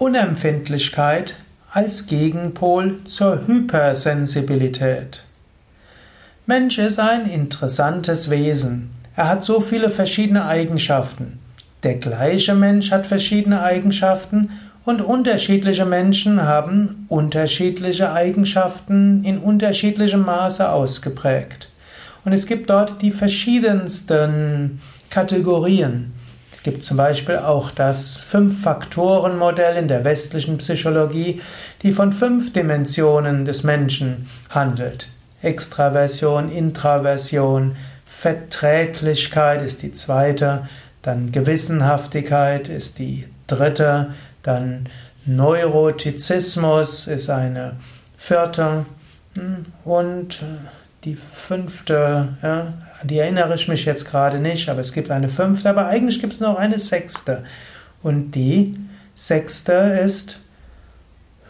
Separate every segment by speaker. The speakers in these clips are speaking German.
Speaker 1: Unempfindlichkeit als Gegenpol zur Hypersensibilität. Mensch ist ein interessantes Wesen. Er hat so viele verschiedene Eigenschaften. Der gleiche Mensch hat verschiedene Eigenschaften und unterschiedliche Menschen haben unterschiedliche Eigenschaften in unterschiedlichem Maße ausgeprägt. Und es gibt dort die verschiedensten Kategorien. Es gibt zum Beispiel auch das Fünf-Faktoren-Modell in der westlichen Psychologie, die von fünf Dimensionen des Menschen handelt. Extraversion, Intraversion, Verträglichkeit ist die zweite, dann Gewissenhaftigkeit ist die dritte, dann Neurotizismus ist eine vierte hm, und die fünfte, ja, die erinnere ich mich jetzt gerade nicht, aber es gibt eine fünfte, aber eigentlich gibt es noch eine sechste. Und die sechste ist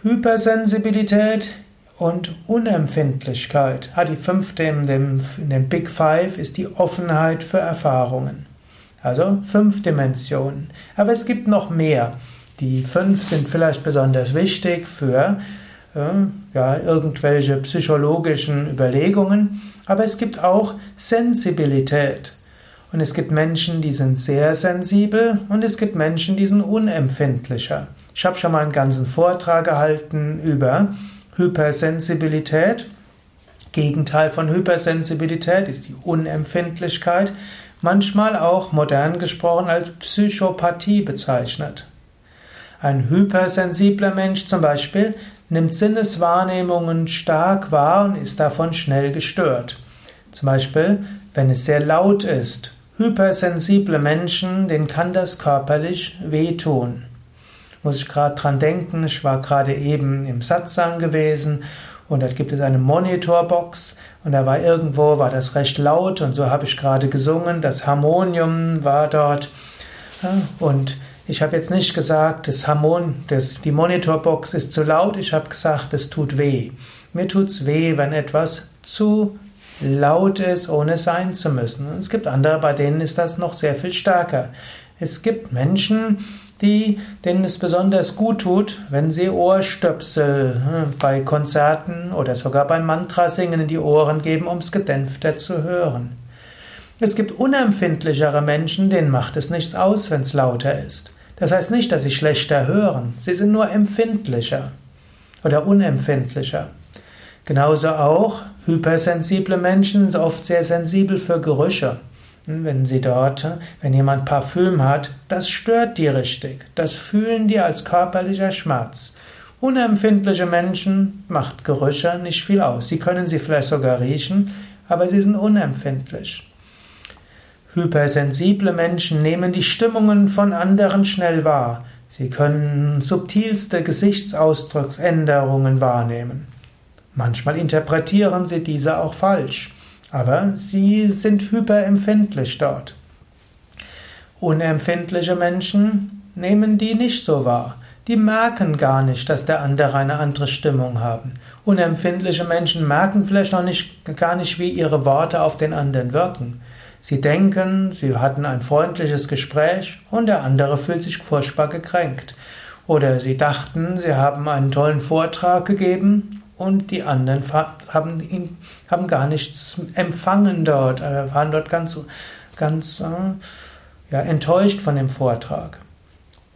Speaker 1: Hypersensibilität und Unempfindlichkeit. Ah, die fünfte in dem, in dem Big Five ist die Offenheit für Erfahrungen. Also fünf Dimensionen. Aber es gibt noch mehr. Die fünf sind vielleicht besonders wichtig für ja, irgendwelche psychologischen Überlegungen, aber es gibt auch Sensibilität. Und es gibt Menschen, die sind sehr sensibel und es gibt Menschen, die sind unempfindlicher. Ich habe schon mal einen ganzen Vortrag gehalten über Hypersensibilität. Gegenteil von Hypersensibilität ist die Unempfindlichkeit, manchmal auch modern gesprochen als Psychopathie bezeichnet. Ein hypersensibler Mensch zum Beispiel nimmt Sinneswahrnehmungen stark wahr und ist davon schnell gestört. Zum Beispiel, wenn es sehr laut ist. Hypersensible Menschen, denen kann das körperlich wehtun. Muss ich gerade dran denken, ich war gerade eben im Satsang gewesen und dort gibt es eine Monitorbox und da war irgendwo, war das recht laut und so habe ich gerade gesungen, das Harmonium war dort und ich habe jetzt nicht gesagt, das Harmon, das, die Monitorbox ist zu laut, ich habe gesagt, es tut weh. Mir tut's weh, wenn etwas zu laut ist, ohne sein zu müssen. Und es gibt andere, bei denen ist das noch sehr viel stärker. Es gibt Menschen, die, denen es besonders gut tut, wenn sie Ohrstöpsel hm, bei Konzerten oder sogar beim Mantrasingen in die Ohren geben, um es gedämpfter zu hören. Es gibt unempfindlichere Menschen, denen macht es nichts aus, wenn es lauter ist. Das heißt nicht, dass sie schlechter hören, sie sind nur empfindlicher oder unempfindlicher. Genauso auch hypersensible Menschen sind oft sehr sensibel für Gerüche. Wenn sie dort, wenn jemand Parfüm hat, das stört die richtig. Das fühlen die als körperlicher Schmerz. Unempfindliche Menschen macht Gerüche nicht viel aus. Sie können sie vielleicht sogar riechen, aber sie sind unempfindlich. Hypersensible Menschen nehmen die Stimmungen von anderen schnell wahr. Sie können subtilste Gesichtsausdrucksänderungen wahrnehmen. Manchmal interpretieren sie diese auch falsch, aber sie sind hyperempfindlich dort. Unempfindliche Menschen nehmen die nicht so wahr. Die merken gar nicht, dass der andere eine andere Stimmung haben. Unempfindliche Menschen merken vielleicht auch nicht, gar nicht, wie ihre Worte auf den anderen wirken. Sie denken, sie hatten ein freundliches Gespräch und der andere fühlt sich furchtbar gekränkt. Oder sie dachten, sie haben einen tollen Vortrag gegeben und die anderen haben, ihn, haben gar nichts empfangen dort, äh, waren dort ganz, ganz äh, ja, enttäuscht von dem Vortrag.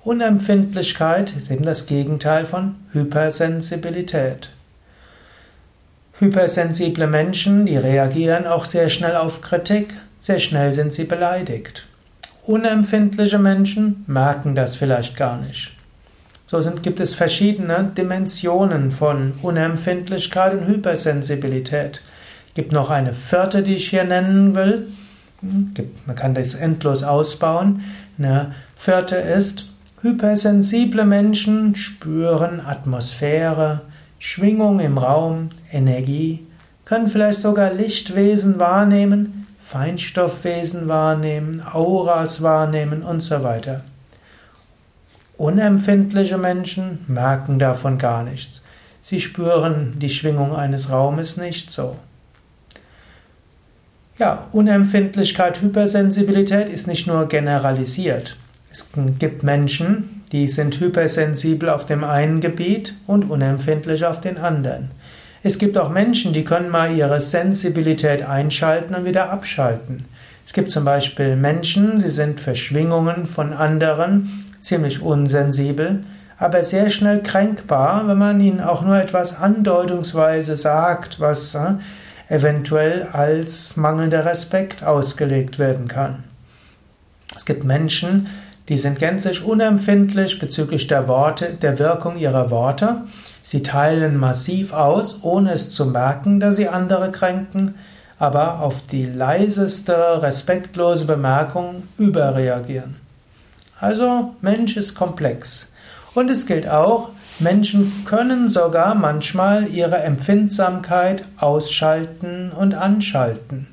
Speaker 1: Unempfindlichkeit ist eben das Gegenteil von Hypersensibilität. Hypersensible Menschen, die reagieren auch sehr schnell auf Kritik, sehr schnell sind sie beleidigt. Unempfindliche Menschen merken das vielleicht gar nicht. So sind, gibt es verschiedene Dimensionen von Unempfindlichkeit und Hypersensibilität. Es gibt noch eine vierte, die ich hier nennen will. Hm, man kann das endlos ausbauen. Eine vierte ist, hypersensible Menschen spüren Atmosphäre, Schwingung im Raum, Energie, können vielleicht sogar Lichtwesen wahrnehmen, Feinstoffwesen wahrnehmen, Auras wahrnehmen und so weiter. Unempfindliche Menschen merken davon gar nichts. Sie spüren die Schwingung eines Raumes nicht so. Ja, Unempfindlichkeit, Hypersensibilität ist nicht nur generalisiert. Es gibt Menschen, die sind hypersensibel auf dem einen Gebiet und unempfindlich auf den anderen. Es gibt auch Menschen, die können mal ihre Sensibilität einschalten und wieder abschalten. Es gibt zum Beispiel Menschen, sie sind für Schwingungen von anderen ziemlich unsensibel, aber sehr schnell kränkbar, wenn man ihnen auch nur etwas andeutungsweise sagt, was äh, eventuell als mangelnder Respekt ausgelegt werden kann. Es gibt Menschen, die sind gänzlich unempfindlich bezüglich der Worte, der Wirkung ihrer Worte. Sie teilen massiv aus, ohne es zu merken, dass sie andere kränken, aber auf die leiseste, respektlose Bemerkung überreagieren. Also Mensch ist komplex. Und es gilt auch, Menschen können sogar manchmal ihre Empfindsamkeit ausschalten und anschalten.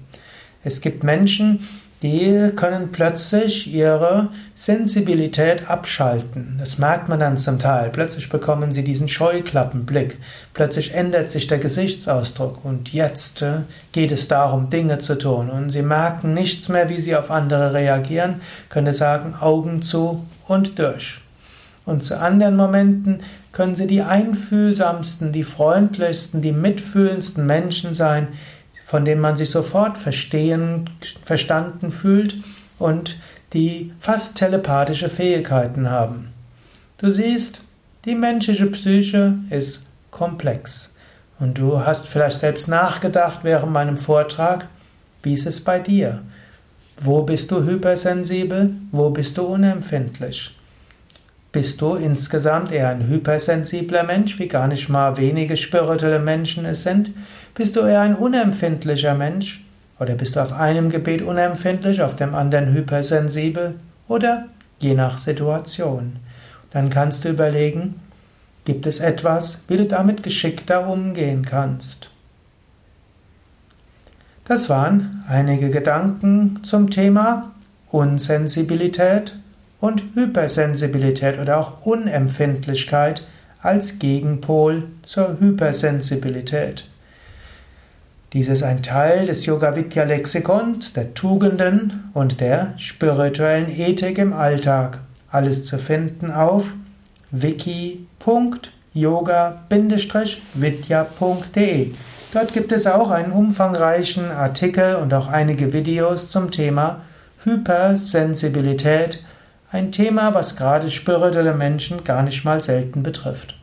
Speaker 1: Es gibt Menschen, die können plötzlich ihre Sensibilität abschalten. Das merkt man dann zum Teil. Plötzlich bekommen sie diesen Scheuklappenblick. Plötzlich ändert sich der Gesichtsausdruck. Und jetzt äh, geht es darum, Dinge zu tun. Und sie merken nichts mehr, wie sie auf andere reagieren, können sagen, Augen zu und durch. Und zu anderen Momenten können sie die einfühlsamsten, die freundlichsten, die mitfühlendsten Menschen sein, von denen man sich sofort verstehen, verstanden fühlt und die fast telepathische Fähigkeiten haben. Du siehst, die menschliche Psyche ist komplex. Und du hast vielleicht selbst nachgedacht während meinem Vortrag, wie ist es bei dir? Wo bist du hypersensibel? Wo bist du unempfindlich? Bist du insgesamt eher ein hypersensibler Mensch, wie gar nicht mal wenige spirituelle Menschen es sind? Bist du eher ein unempfindlicher Mensch? Oder bist du auf einem Gebiet unempfindlich, auf dem anderen hypersensibel? Oder je nach Situation. Dann kannst du überlegen, gibt es etwas, wie du damit geschickter umgehen kannst? Das waren einige Gedanken zum Thema Unsensibilität und Hypersensibilität oder auch Unempfindlichkeit als Gegenpol zur Hypersensibilität. Dies ist ein Teil des Yoga Vidya Lexikons der Tugenden und der spirituellen Ethik im Alltag. Alles zu finden auf wiki.yoga-vidya.de. Dort gibt es auch einen umfangreichen Artikel und auch einige Videos zum Thema Hypersensibilität ein Thema, was gerade spirituelle Menschen gar nicht mal selten betrifft.